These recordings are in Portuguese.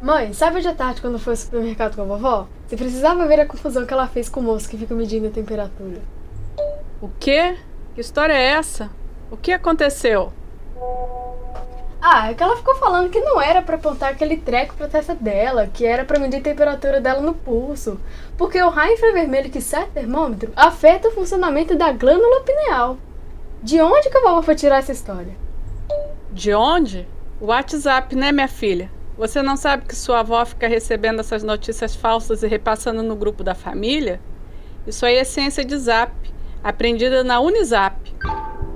Mãe, sabe hoje à tarde quando foi ao supermercado com a vovó? Você precisava ver a confusão que ela fez com o moço que fica medindo a temperatura. O quê? Que história é essa? O que aconteceu? Ah, é que ela ficou falando que não era para apontar aquele treco pra testa dela, que era para medir a temperatura dela no pulso, porque o raio infravermelho que sai do termômetro afeta o funcionamento da glândula pineal. De onde que a vovó foi tirar essa história? De onde? O WhatsApp, né, minha filha? Você não sabe que sua avó fica recebendo essas notícias falsas e repassando no grupo da família? Isso aí é ciência de zap, aprendida na Unisap.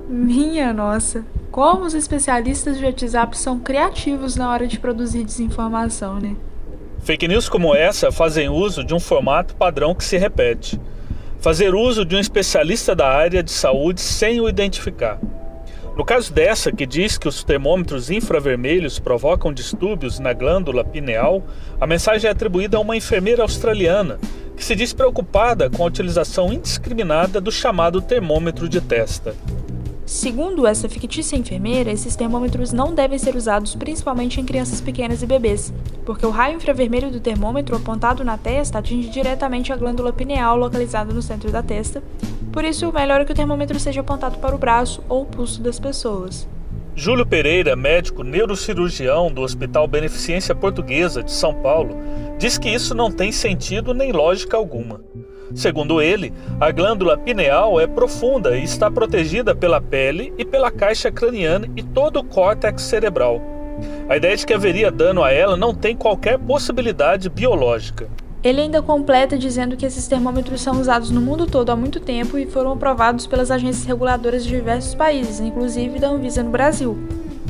Minha nossa, como os especialistas de WhatsApp são criativos na hora de produzir desinformação, né? Fake news como essa fazem uso de um formato padrão que se repete. Fazer uso de um especialista da área de saúde sem o identificar. No caso dessa, que diz que os termômetros infravermelhos provocam distúrbios na glândula pineal, a mensagem é atribuída a uma enfermeira australiana que se diz preocupada com a utilização indiscriminada do chamado termômetro de testa. Segundo essa fictícia enfermeira, esses termômetros não devem ser usados principalmente em crianças pequenas e bebês, porque o raio infravermelho do termômetro apontado na testa atinge diretamente a glândula pineal localizada no centro da testa, por isso o melhor é que o termômetro seja apontado para o braço ou pulso das pessoas. Júlio Pereira, médico neurocirurgião do Hospital Beneficência Portuguesa de São Paulo, diz que isso não tem sentido nem lógica alguma. Segundo ele, a glândula pineal é profunda e está protegida pela pele e pela caixa craniana e todo o córtex cerebral. A ideia de que haveria dano a ela não tem qualquer possibilidade biológica. Ele ainda completa dizendo que esses termômetros são usados no mundo todo há muito tempo e foram aprovados pelas agências reguladoras de diversos países, inclusive da Anvisa no Brasil.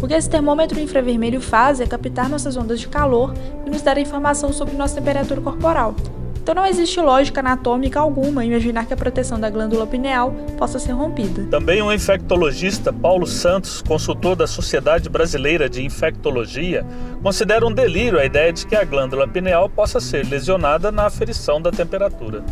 O que esse termômetro infravermelho faz é captar nossas ondas de calor e nos dar informação sobre nossa temperatura corporal. Então não existe lógica anatômica alguma imaginar que a proteção da glândula pineal possa ser rompida. Também o infectologista Paulo Santos, consultor da Sociedade Brasileira de Infectologia, considera um delírio a ideia de que a glândula pineal possa ser lesionada na aferição da temperatura.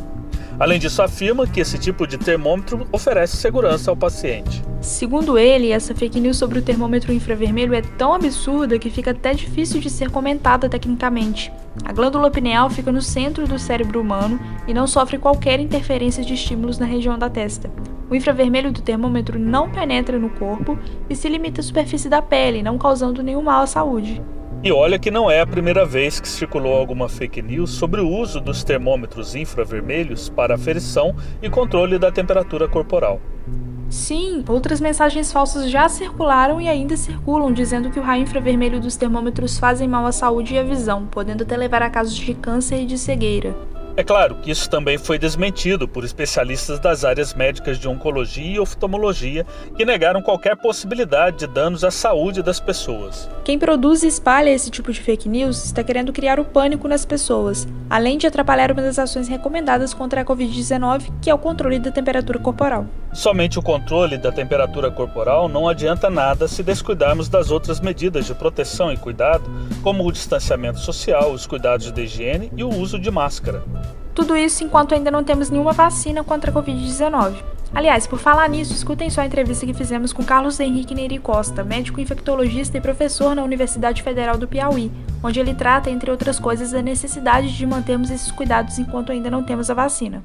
Além disso, afirma que esse tipo de termômetro oferece segurança ao paciente. Segundo ele, essa fake news sobre o termômetro infravermelho é tão absurda que fica até difícil de ser comentada tecnicamente. A glândula pineal fica no centro do cérebro humano e não sofre qualquer interferência de estímulos na região da testa. O infravermelho do termômetro não penetra no corpo e se limita à superfície da pele, não causando nenhum mal à saúde. E olha que não é a primeira vez que circulou alguma fake news sobre o uso dos termômetros infravermelhos para aferição e controle da temperatura corporal. Sim, outras mensagens falsas já circularam e ainda circulam dizendo que o raio infravermelho dos termômetros fazem mal à saúde e à visão, podendo até levar a casos de câncer e de cegueira. É claro que isso também foi desmentido por especialistas das áreas médicas de oncologia e oftalmologia que negaram qualquer possibilidade de danos à saúde das pessoas. Quem produz e espalha esse tipo de fake news está querendo criar o pânico nas pessoas, além de atrapalhar uma das ações recomendadas contra a Covid-19, que é o controle da temperatura corporal. Somente o controle da temperatura corporal não adianta nada se descuidarmos das outras medidas de proteção e cuidado, como o distanciamento social, os cuidados de higiene e o uso de máscara. Tudo isso enquanto ainda não temos nenhuma vacina contra a Covid-19. Aliás, por falar nisso, escutem só a entrevista que fizemos com Carlos Henrique Neri Costa, médico infectologista e professor na Universidade Federal do Piauí, onde ele trata, entre outras coisas, a necessidade de mantermos esses cuidados enquanto ainda não temos a vacina.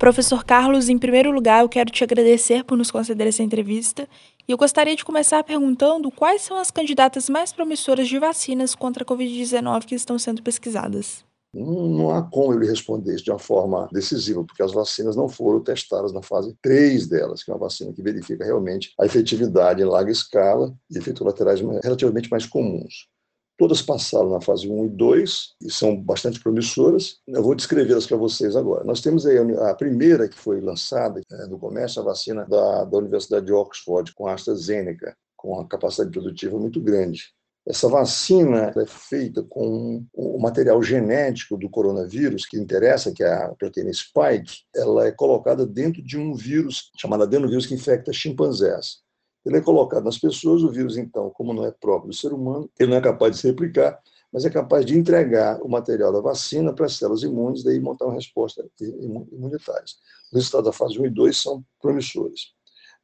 Professor Carlos, em primeiro lugar, eu quero te agradecer por nos conceder essa entrevista e eu gostaria de começar perguntando quais são as candidatas mais promissoras de vacinas contra a Covid-19 que estão sendo pesquisadas. Não, há como ele responder isso de uma forma decisiva, porque as vacinas não foram testadas na fase 3 delas, que é uma vacina que verifica realmente a efetividade em larga escala e efeitos colaterais relativamente mais comuns. Todas passaram na fase 1 e 2 e são bastante promissoras. Eu vou descrevê-las para vocês agora. Nós temos aí a primeira que foi lançada é, no comércio, a vacina da, da Universidade de Oxford, com a AstraZeneca, com uma capacidade produtiva muito grande. Essa vacina é feita com o material genético do coronavírus, que interessa, que é a proteína spike, ela é colocada dentro de um vírus chamado adenovírus que infecta chimpanzés. Ele é colocado nas pessoas, o vírus, então, como não é próprio do ser humano, ele não é capaz de se replicar, mas é capaz de entregar o material da vacina para as células imunes, daí montar uma resposta imunitária. Os resultados da fase 1 e 2 são promissores.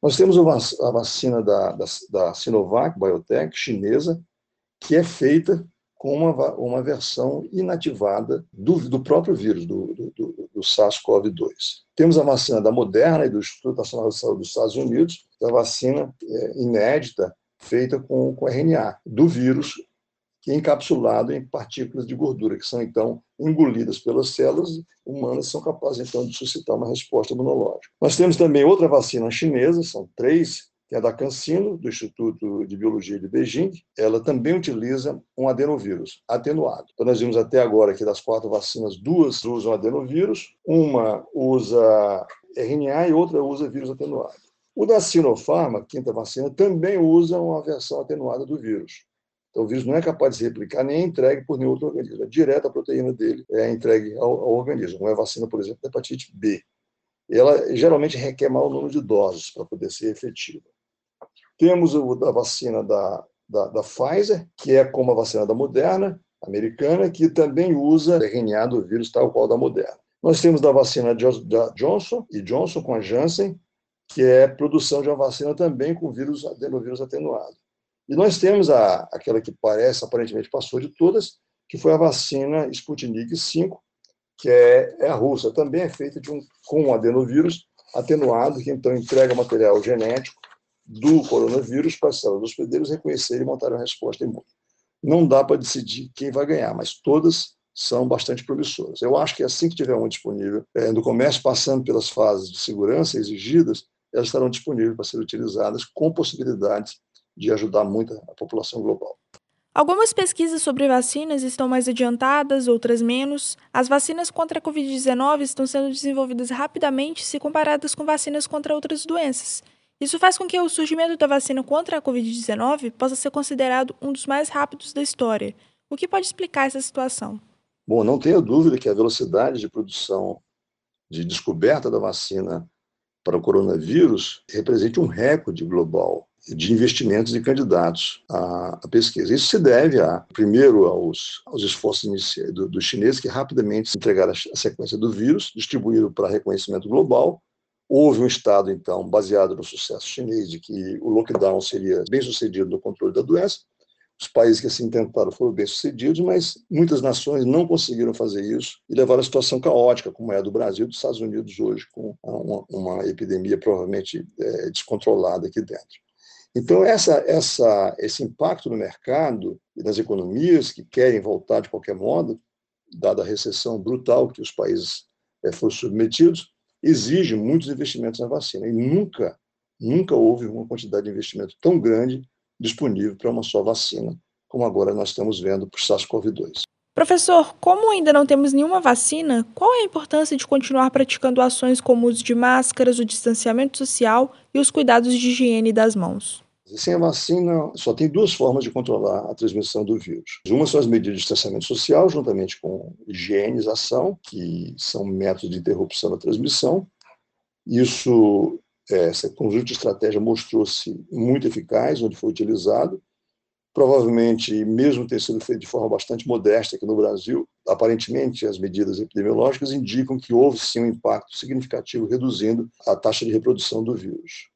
Nós temos a vacina da, da, da Sinovac Biotech, chinesa, que é feita com uma, uma versão inativada do, do próprio vírus, do, do, do SARS-CoV-2. Temos a vacina da Moderna e do Instituto Nacional de Saúde dos Estados Unidos, a vacina é, inédita feita com, com RNA do vírus que é encapsulado em partículas de gordura, que são então engolidas pelas células humanas, são capazes então de suscitar uma resposta imunológica. Nós temos também outra vacina chinesa, são três, que é da CanSino, do Instituto de Biologia de Beijing. Ela também utiliza um adenovírus atenuado. Então, nós vimos até agora que das quatro vacinas, duas usam adenovírus, uma usa RNA e outra usa vírus atenuado. O da Sinopharm, a quinta vacina, também usa uma versão atenuada do vírus. Então, o vírus não é capaz de se replicar nem é entregue por nenhum outro organismo. É direto a proteína dele é entregue ao, ao organismo. Não é vacina, por exemplo, da hepatite B. Ela geralmente requer maior número de doses para poder ser efetiva. Temos a vacina da, da, da Pfizer, que é como a vacina da Moderna, americana, que também usa RNA do vírus tal qual da Moderna. Nós temos da vacina da Johnson e Johnson com a Janssen, que é produção de uma vacina também com vírus adenovírus atenuado. E nós temos a, aquela que parece, aparentemente passou de todas, que foi a vacina Sputnik V, que é, é a russa. Também é feita de um, com um adenovírus atenuado, que então entrega material genético do coronavírus para as células dos hospedeiros reconhecerem e montarem uma resposta imune. Não dá para decidir quem vai ganhar, mas todas são bastante promissoras. Eu acho que assim que tiver um disponível é, no comércio, passando pelas fases de segurança exigidas, elas estarão disponíveis para serem utilizadas com possibilidades de ajudar muito a população global. Algumas pesquisas sobre vacinas estão mais adiantadas, outras menos. As vacinas contra a Covid-19 estão sendo desenvolvidas rapidamente se comparadas com vacinas contra outras doenças. Isso faz com que o surgimento da vacina contra a Covid-19 possa ser considerado um dos mais rápidos da história. O que pode explicar essa situação? Bom, não tenha dúvida que a velocidade de produção, de descoberta da vacina para o coronavírus representa um recorde global de investimentos e candidatos à, pesquisa. Isso se deve, a, primeiro, aos, aos esforços dos do chineses que rapidamente entregaram a, sequência do vírus, distribuíram para reconhecimento global. Houve um estado, então, baseado no sucesso chinês, de que o lockdown seria bem sucedido no controle da doença. Os países que assim tentaram foram bem-sucedidos, mas muitas nações não conseguiram fazer isso e levaram a situação caótica, como é a do Brasil e dos Estados Unidos hoje, com uma, uma epidemia provavelmente é, descontrolada aqui dentro. Então, essa, essa, esse impacto no mercado e nas economias que querem voltar de qualquer modo, dada a recessão brutal que os países é, foram submetidos, exige muitos investimentos na vacina. E nunca, nunca houve uma quantidade de investimento tão grande disponível para uma só vacina, como agora nós estamos vendo para o SARS-CoV-2. Professor, como ainda não temos nenhuma vacina, qual é a importância de continuar praticando ações como o uso de máscaras, o distanciamento social e os cuidados de higiene das mãos? Sem a vacina, só tem duas formas de controlar a transmissão do vírus. Uma são as medidas de distanciamento social, juntamente com higienização, que são métodos de interrupção da transmissão. Isso, esse conjunto de estratégia mostrou-se muito eficaz, onde foi utilizado. Provavelmente, mesmo ter sido feito de forma bastante modesta aqui no Brasil, aparentemente as medidas epidemiológicas indicam que houve sim um impacto significativo reduzindo a taxa de reprodução do vírus.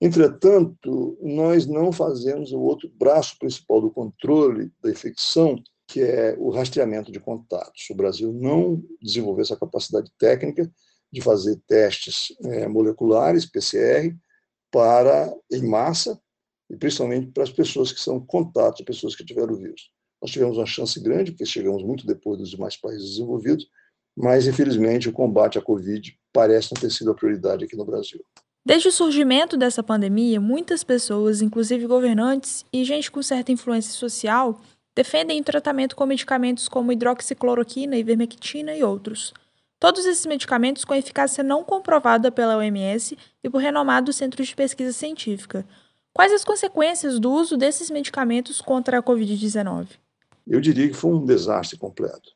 Entretanto, nós não fazemos o outro braço principal do controle da infecção, que é o rastreamento de contatos. O Brasil não desenvolveu essa capacidade técnica de fazer testes é, moleculares, PCR, para em massa, e principalmente para as pessoas que são contatos, pessoas que tiveram o vírus. Nós tivemos uma chance grande, porque chegamos muito depois dos demais países desenvolvidos, mas, infelizmente, o combate à Covid parece não ter sido a prioridade aqui no Brasil. Desde o surgimento dessa pandemia, muitas pessoas, inclusive governantes e gente com certa influência social, defendem o tratamento com medicamentos como hidroxicloroquina, ivermectina e outros. Todos esses medicamentos com eficácia não comprovada pela OMS e por renomados centros de pesquisa científica. Quais as consequências do uso desses medicamentos contra a Covid-19? Eu diria que foi um desastre completo.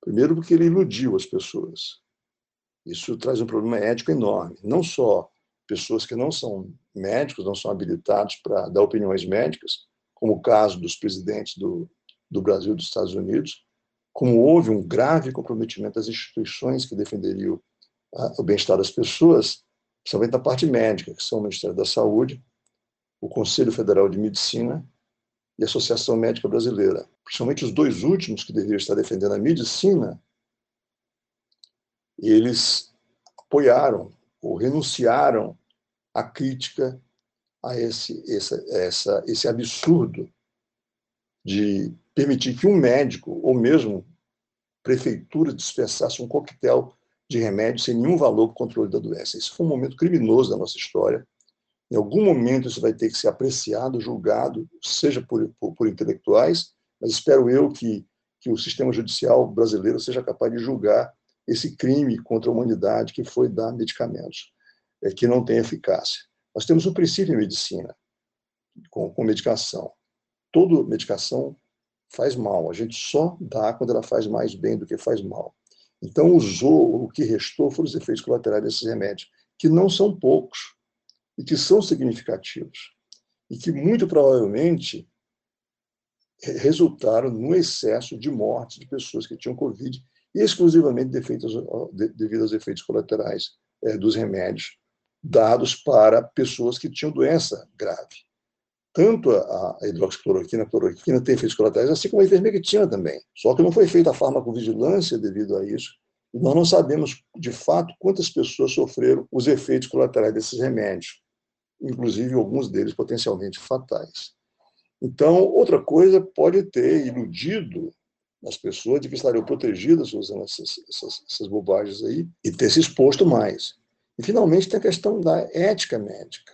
Primeiro, porque ele iludiu as pessoas. Isso traz um problema ético enorme, não só pessoas que não são médicos, não são habilitados para dar opiniões médicas, como o caso dos presidentes do, do Brasil e dos Estados Unidos, como houve um grave comprometimento das instituições que defenderiam o bem-estar das pessoas, principalmente da parte médica, que são o Ministério da Saúde, o Conselho Federal de Medicina e a Associação Médica Brasileira. principalmente os dois últimos que deveriam estar defendendo a medicina, eles apoiaram ou renunciaram à crítica a esse, essa, esse absurdo de permitir que um médico, ou mesmo prefeitura, dispensasse um coquetel de remédio sem nenhum valor para o controle da doença. Isso foi um momento criminoso da nossa história. Em algum momento isso vai ter que ser apreciado, julgado, seja por, por, por intelectuais, mas espero eu que, que o sistema judicial brasileiro seja capaz de julgar esse crime contra a humanidade que foi dar medicamentos é, que não têm eficácia. Nós temos um princípio em medicina, com, com medicação. Toda medicação faz mal. A gente só dá quando ela faz mais bem do que faz mal. Então, usou, o que restou foram os efeitos colaterais desses remédios, que não são poucos e que são significativos. E que, muito provavelmente, resultaram no excesso de mortes de pessoas que tinham Covid, exclusivamente devido aos efeitos colaterais é, dos remédios dados para pessoas que tinham doença grave. Tanto a, hidroxicloroquina, a cloroquina tem efeitos colaterais, assim como a ivermectina também. Só que não foi feita a farmacovigilância devido a isso. E nós não sabemos, de fato, quantas pessoas sofreram os efeitos colaterais desses remédios, inclusive alguns deles potencialmente fatais. Então, outra coisa pode ter iludido as pessoas de que estariam protegidas usando essas, essas, essas bobagens aí e ter se exposto mais. E, finalmente, tem a questão da ética médica.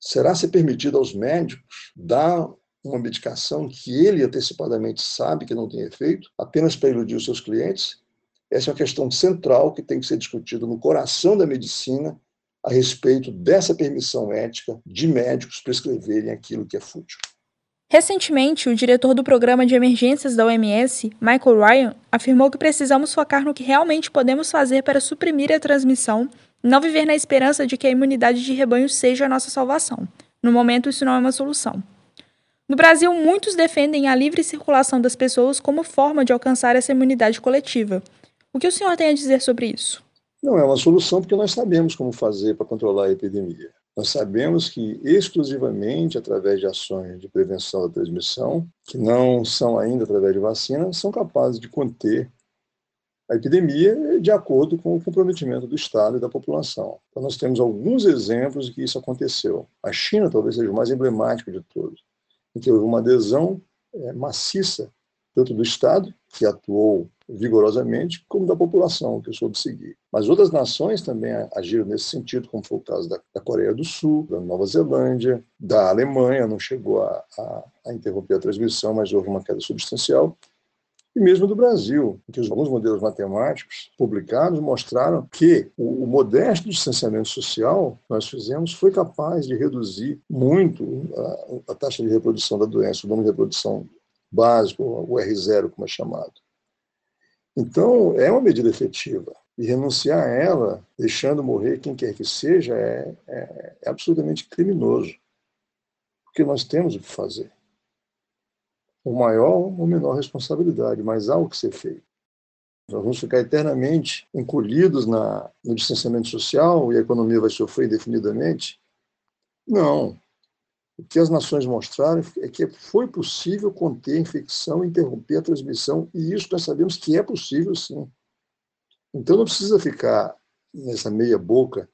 Será ser permitido aos médicos dar uma medicação que ele antecipadamente sabe que não tem efeito, apenas para iludir os seus clientes? Essa é uma questão central que tem que ser discutida no coração da medicina a respeito dessa permissão ética de médicos prescreverem aquilo que é fútil. Recentemente, o diretor do programa de emergências da OMS, Michael Ryan, afirmou que precisamos focar no que realmente podemos fazer para suprimir a transmissão não viver na esperança de que a imunidade de rebanho seja a nossa salvação. No momento, isso não é uma solução. No Brasil, muitos defendem a livre circulação das pessoas como forma de alcançar essa imunidade coletiva. O que o senhor tem a dizer sobre isso? Não é uma solução porque nós sabemos como fazer para controlar a epidemia. Nós sabemos que exclusivamente através de ações de prevenção da transmissão, que não são ainda através de vacina, são capazes de conter a epidemia de acordo com o comprometimento do Estado e da população. Então, nós temos alguns exemplos de que isso aconteceu. A China talvez seja o mais emblemático de todos, em que houve uma adesão é, maciça, tanto do Estado, que atuou vigorosamente, como da população, que soube seguir. Mas outras nações também agiram nesse sentido, como foi o caso da, da Coreia do Sul, da Nova Zelândia, da Alemanha, não chegou a, a, a interromper a transmissão, mas houve uma queda substancial e mesmo do Brasil, que alguns modelos matemáticos publicados mostraram que o, o modesto distanciamento social que nós fizemos foi capaz de reduzir muito a, a taxa de reprodução da doença, o número de reprodução básico, o R0, como é chamado. Então, é uma medida efetiva. E renunciar a ela, deixando morrer quem quer que seja, é, é, é absolutamente criminoso. Porque nós temos o que fazer ou maior ou menor responsabilidade, mas há o que ser feito. Nós vamos ficar eternamente encolhidos na, no distanciamento social e a economia vai sofrer indefinidamente? Não. O que as nações mostraram é que foi possível conter a infecção, interromper a transmissão, e isso nós sabemos que é possível sim. Então não precisa ficar nessa meia boca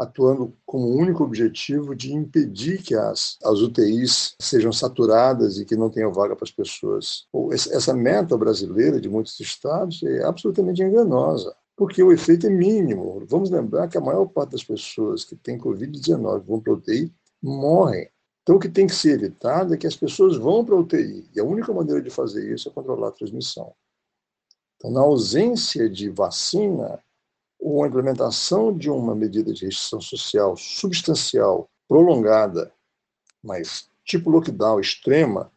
atuando como único objetivo de impedir que as, as UTIs sejam saturadas e que não tenham vaga para as pessoas. Essa meta brasileira de muitos estados é absolutamente enganosa, porque o efeito é mínimo. Vamos lembrar que a maior parte das pessoas que têm Covid-19 vão para a UTI morrem. Então, o que tem que ser evitado é que as pessoas vão para a UTI. E a única maneira de fazer isso é controlar a transmissão. Então, na ausência de vacina, ou a implementação de uma medida de restrição social substancial, prolongada, mas tipo lockdown extrema,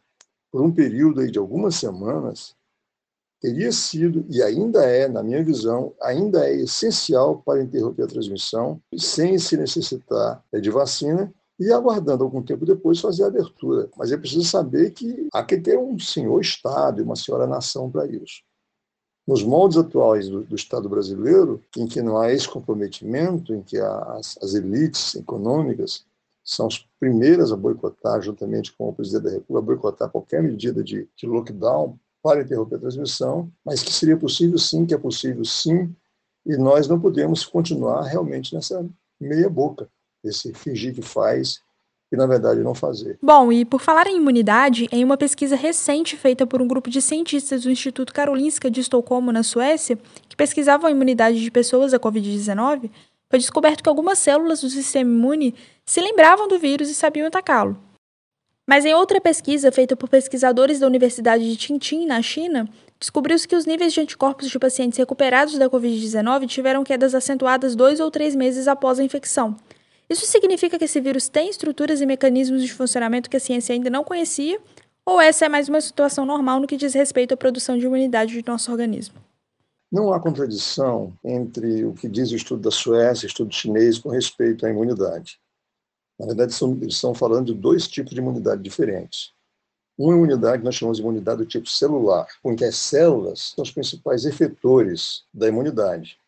por um período de algumas semanas, teria sido, e ainda é, na minha visão, ainda é essencial para interromper a transmissão, sem se necessitar de vacina, e aguardando algum tempo depois fazer a abertura. Mas é preciso saber que há que ter um senhor Estado e uma senhora nação para isso. Nos moldes atuais do, do, Estado brasileiro, em que não há esse comprometimento, em que as, as elites econômicas são as primeiras a boicotar, juntamente com o presidente da República, a boicotar qualquer medida de, de lockdown para interromper a transmissão, mas que seria possível sim, que é possível sim, e nós não podemos continuar realmente nessa meia boca, esse fingir que faz e na verdade não fazer. Bom, e por falar em imunidade, em uma pesquisa recente feita por um grupo de cientistas do Instituto Karolinska de Estocolmo, na Suécia, que pesquisavam a imunidade de pessoas à Covid-19, foi descoberto que algumas células do sistema imune se lembravam do vírus e sabiam atacá-lo. Mas em outra pesquisa feita por pesquisadores da Universidade de Tintin, na China, descobriu-se que os níveis de anticorpos de pacientes recuperados da Covid-19 tiveram quedas acentuadas dois ou três meses após a infecção. Isso significa que esse vírus tem estruturas e mecanismos de funcionamento que a ciência ainda não conhecia? Ou essa é mais uma situação normal no que diz respeito à produção de imunidade do nosso organismo? Não há contradição entre o que diz o estudo da Suécia e o estudo chinês com respeito à imunidade. Na verdade, são, eles estão falando de dois tipos de imunidade diferentes. Uma imunidade nós chamamos de imunidade do tipo celular, em que as células são os principais efetores da imunidade.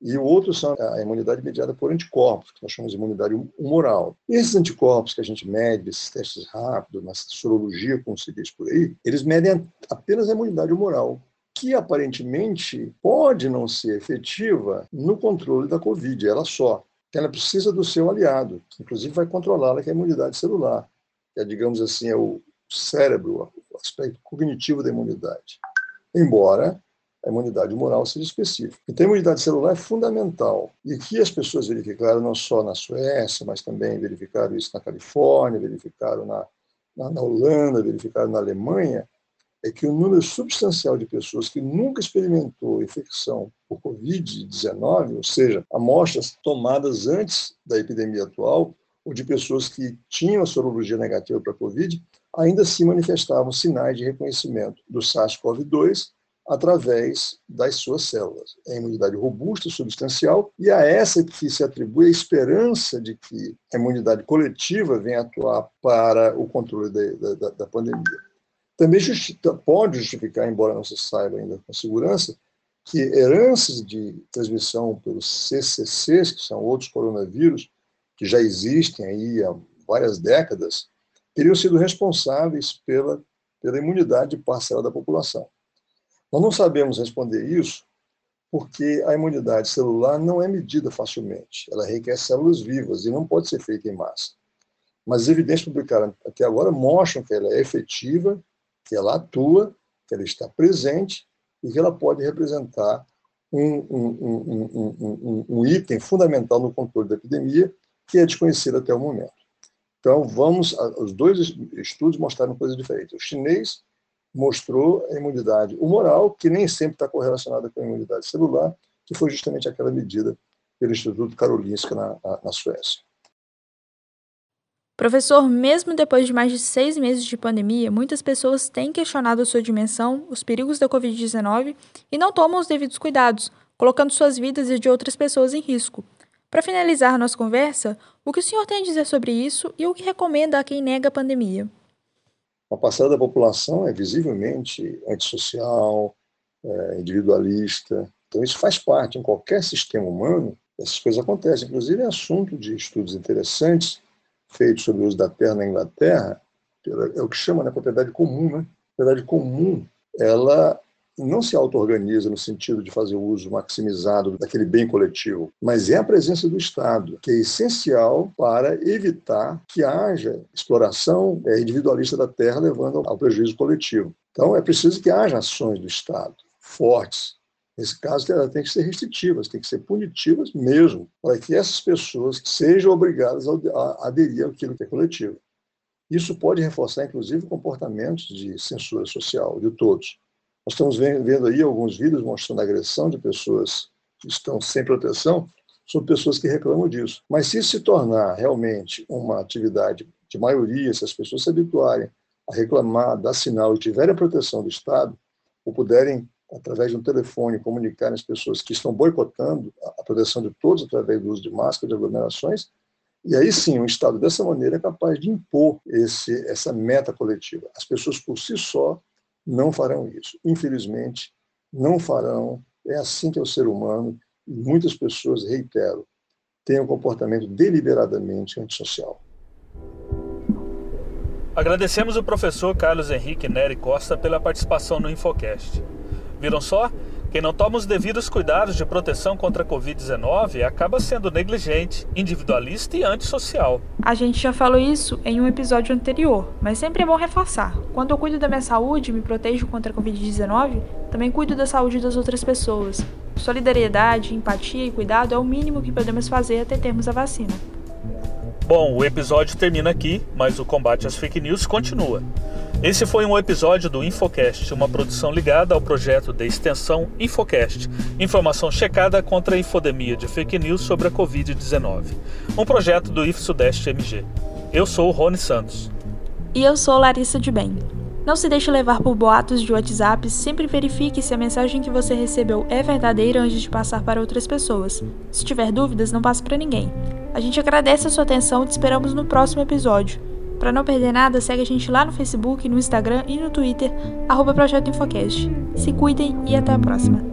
E o outro são a imunidade mediada por anticorpos, que nós chamamos de imunidade humoral. Esses anticorpos que a gente mede, esses testes rápidos, na sorologia, como se diz por aí, eles medem apenas a imunidade humoral, que aparentemente pode não ser efetiva no controle da Covid, ela só ela precisa do seu aliado, que inclusive vai controlá-la, que é a imunidade celular, que é, digamos assim, é o cérebro, o aspecto cognitivo da imunidade. Embora a imunidade moral seja específica. Então, a imunidade celular é fundamental. E que as pessoas verificaram, não só na Suécia, mas também verificaram isso na Califórnia, verificaram na, na, na Holanda, verificaram na Alemanha, é que o número substancial de pessoas que nunca experimentou infecção por Covid-19, ou seja, amostras tomadas antes da epidemia atual, ou de pessoas que tinham a sorologia negativa para Covid, ainda se manifestavam sinais de reconhecimento do SARS-CoV-2 através das suas células. É a imunidade robusta, substancial, e a essa que se atribui a esperança de que a imunidade coletiva venha atuar para o controle da, da, pandemia. Também pode justificar, embora não se saiba ainda com segurança, que heranças de transmissão pelos CCCs, que são outros coronavírus, que já existem aí há várias décadas, teriam sido responsáveis pela, pela imunidade parcial da população. Nós não sabemos responder isso porque a imunidade celular não é medida facilmente. Ela requer células vivas e não pode ser feita em massa. Mas as evidências publicadas até agora mostram que ela é efetiva que ela atua, que ela está presente e que ela pode representar um, um, um, um, item fundamental no controle da epidemia, que é desconhecido até o momento. Então, vamos, os dois estudos mostraram coisas diferentes. O chinês mostrou a imunidade humoral, que nem sempre está correlacionada com a imunidade celular, que foi justamente aquela medida pelo Instituto Karolinska na, na, na Suécia. Professor, mesmo depois de mais de seis meses de pandemia, muitas pessoas têm questionado a sua dimensão, os perigos da Covid-19 e não tomam os devidos cuidados, colocando suas vidas e de outras pessoas em risco. Para finalizar nossa conversa, o que o senhor tem a dizer sobre isso e o que recomenda a quem nega a pandemia? A parcela da população é visivelmente antissocial, é, individualista. Então, isso faz parte em qualquer sistema humano. Essas coisas acontecem. Inclusive, é assunto de estudos interessantes feito sobre o uso da terra na Inglaterra, é o que chama né, propriedade comum. Né? Propriedade comum, ela não se auto-organiza no sentido de fazer uso maximizado daquele bem coletivo, mas é a presença do Estado, que é essencial para evitar que haja exploração é, individualista da terra, levando ao prejuízo coletivo. Então, é preciso que haja ações do Estado fortes, Nesse caso, elas têm que ser restritivas, têm que ser punitivas mesmo, para que essas pessoas sejam obrigadas a aderir àquilo que é coletivo. Isso pode reforçar, inclusive, comportamentos de censura social de todos. Nós estamos vendo aí alguns vídeos mostrando agressão de pessoas que estão sem proteção sobre pessoas que reclamam disso. Mas se isso se tornar realmente uma atividade de maioria, se as pessoas se habituarem a reclamar, dar sinal e tiverem a proteção do Estado, ou puderem através de um telefone, comunicar às pessoas que estão boicotando a proteção de todos através do uso de máscara, de aglomerações, e aí sim, o Estado, dessa maneira, é capaz de impor esse, essa meta coletiva. As pessoas, por si só, não farão isso. Infelizmente, não farão. É assim que é o ser humano. E muitas pessoas, reitero, têm um comportamento deliberadamente antissocial. Agradecemos o professor Carlos Henrique Nery Costa pela participação no Infocast. Viram só? Quem não toma os devidos cuidados de proteção contra a Covid-19 acaba sendo negligente, individualista e antissocial. A gente já falou isso em um episódio anterior, mas sempre é bom reforçar. Quando eu cuido da minha saúde e me protejo contra a Covid-19, também cuido da saúde das outras pessoas. Solidariedade, empatia e cuidado é o mínimo que podemos fazer até termos a vacina. Bom, o episódio termina aqui, mas o combate às fake news continua. Esse foi um episódio do Infocast, uma produção ligada ao projeto de extensão Infocast, informação checada contra a infodemia de fake news sobre a Covid-19, um projeto do IF Sudeste MG. Eu sou o Rony Santos. E eu sou Larissa de Bem. Não se deixe levar por boatos de WhatsApp, sempre verifique se a mensagem que você recebeu é verdadeira antes de passar para outras pessoas. Se tiver dúvidas, não passe para ninguém. A gente agradece a sua atenção e te esperamos no próximo episódio. Para não perder nada, segue a gente lá no Facebook, no Instagram e no Twitter, arroba Projeto Infocast. Se cuidem e até a próxima.